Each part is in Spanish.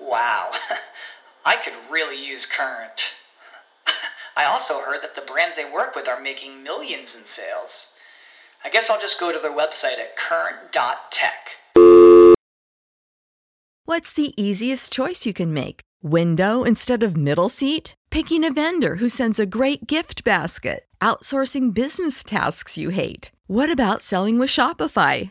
Wow, I could really use Current. I also heard that the brands they work with are making millions in sales. I guess I'll just go to their website at current.tech. What's the easiest choice you can make? Window instead of middle seat? Picking a vendor who sends a great gift basket? Outsourcing business tasks you hate? What about selling with Shopify?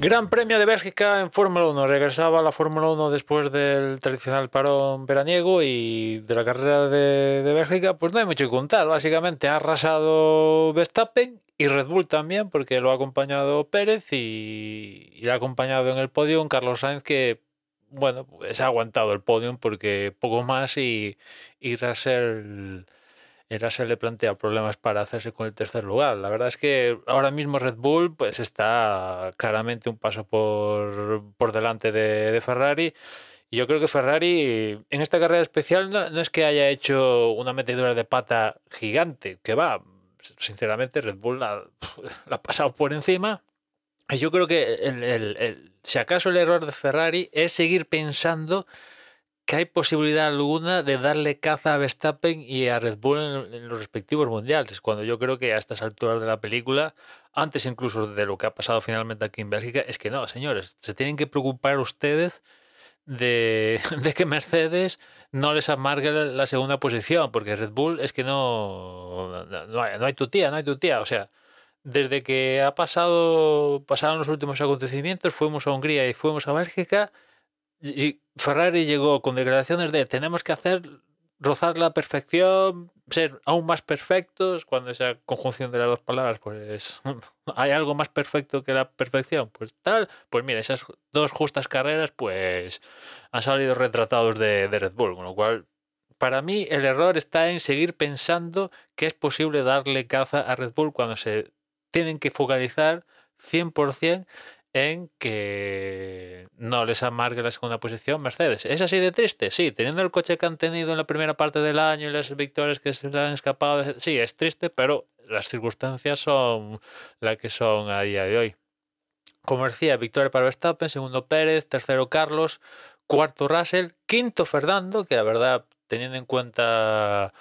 Gran Premio de Bélgica en Fórmula 1. Regresaba la Fórmula 1 después del tradicional parón veraniego y de la carrera de, Bélgica, pues no hay mucho que contar. Básicamente ha arrasado Verstappen y Red Bull también, porque lo ha acompañado Pérez y, y lo ha acompañado en el podio Carlos Sainz, que, bueno, pues ha aguantado el podio porque poco más y, y Russell se le plantea problemas para hacerse con el tercer lugar. La verdad es que ahora mismo Red Bull pues está claramente un paso por, por delante de, de Ferrari. Y yo creo que Ferrari en esta carrera especial no, no, es que haya hecho una metedura de pata gigante, que va, sinceramente Red Bull la, la ha pasado por encima. Y yo creo que el, el, el, si acaso el error de Ferrari es seguir pensando que hay posibilidad alguna de darle caza a Verstappen y a Red Bull en, en, los respectivos mundiales, cuando yo creo que a estas alturas de la película, antes incluso de lo que ha pasado finalmente aquí en Bélgica, es que no, señores, se tienen que preocupar ustedes de, de que Mercedes no les amargue la, segunda posición, porque Red Bull es que no, no, hay, no hay tu tía, no hay tu tía, o sea, desde que ha pasado, pasaron los últimos acontecimientos, fuimos a Hungría y fuimos a Bélgica, y Ferrari llegó con declaraciones de tenemos que hacer rozar la perfección, ser aún más perfectos, cuando esa conjunción de las dos palabras, pues hay algo más perfecto que la perfección, pues tal, pues mira, esas dos justas carreras, pues han salido retratados de, de Red Bull, con lo cual, para mí el error está en seguir pensando que es posible darle caza a Red Bull cuando se tienen que focalizar 100% en que no les amargue la segunda posición Mercedes. ¿Es así de triste? Sí, teniendo el coche que han tenido en la primera parte del año y las victorias que se han escapado, sí, es triste, pero las circunstancias son las que son a día de hoy. Como decía, victoria para Verstappen, segundo Pérez, tercero Carlos, cuarto Russell, quinto Fernando, que la verdad, teniendo en cuenta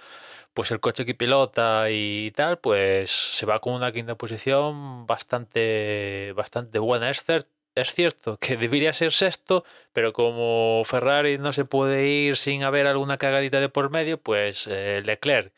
pues el coche que pilota y tal, pues se va con una quinta posición bastante, bastante buena. Es, es cierto que debería ser sexto, pero como Ferrari no se puede ir sin haber alguna cagadita de por medio, pues eh, Leclerc,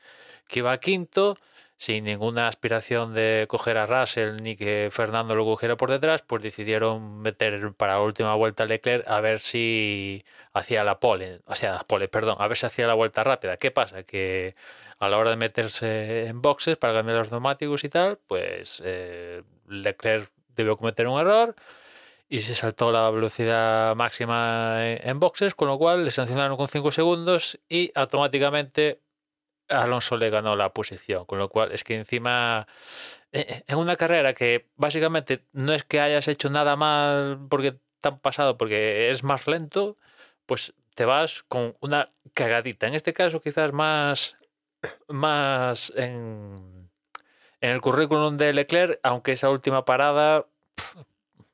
que va quinto, sin ninguna aspiración de coger a Russell ni que Fernando lo cogiera por detrás, pues decidieron meter para la última vuelta Leclerc a ver si hacía la pole, o sea, la pole, perdón, a ver si hacía la vuelta rápida. ¿Qué pasa? Que a la hora de meterse en boxes para cambiar los neumáticos y tal, pues eh, Leclerc debió cometer un error y se saltó la velocidad máxima en, boxes, con lo cual le sancionaron con 5 segundos y automáticamente Alonso le ganó la posición, con lo cual es que encima en una carrera que básicamente no es que hayas hecho nada mal porque tan pasado porque es más lento, pues te vas con una cagadita. En este caso, quizás más, más en, el currículum de Leclerc, aunque esa última parada,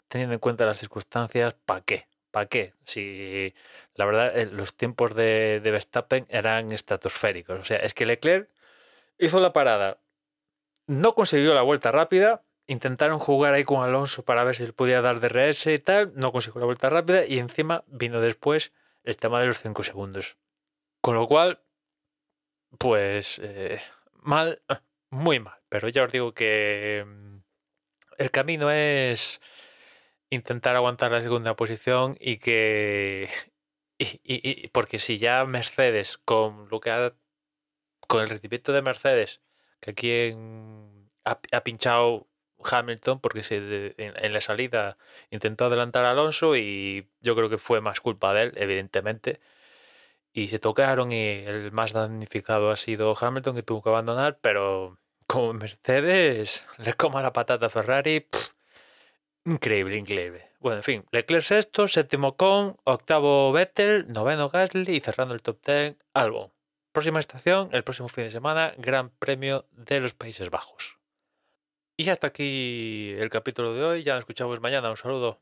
teniendo en cuenta las circunstancias, ¿para qué? ¿Para qué? Si la verdad eh, los tiempos de, de Verstappen eran estratosféricos. O sea, es que Leclerc hizo la parada, no consiguió la vuelta rápida, intentaron jugar ahí con Alonso para ver si él podía dar DRS y tal, no consiguió la vuelta rápida y encima vino después el tema de los 5 segundos. Con lo cual, pues eh, mal, muy mal, pero ya os digo que mm, el camino es intentar aguantar la segunda posición y que y, y, porque si ya Mercedes con lo que ha con el rendimiento de Mercedes que aquí ha, ha, pinchado Hamilton porque se, en, en, la salida intentó adelantar a Alonso y yo creo que fue más culpa de él, evidentemente. Y se tocaron y el más damnificado ha sido Hamilton que tuvo que abandonar, pero como Mercedes le coma la patata a Ferrari, increíble, increíble. Bueno, en fin, Leclerc sexto, séptimo con, octavo Vettel, noveno Gasly y cerrando el top ten Albon. Próxima estación, el próximo fin de semana, Gran Premio de los Países Bajos. Y hasta aquí el capítulo de hoy. Ya nos escuchamos mañana. Un saludo.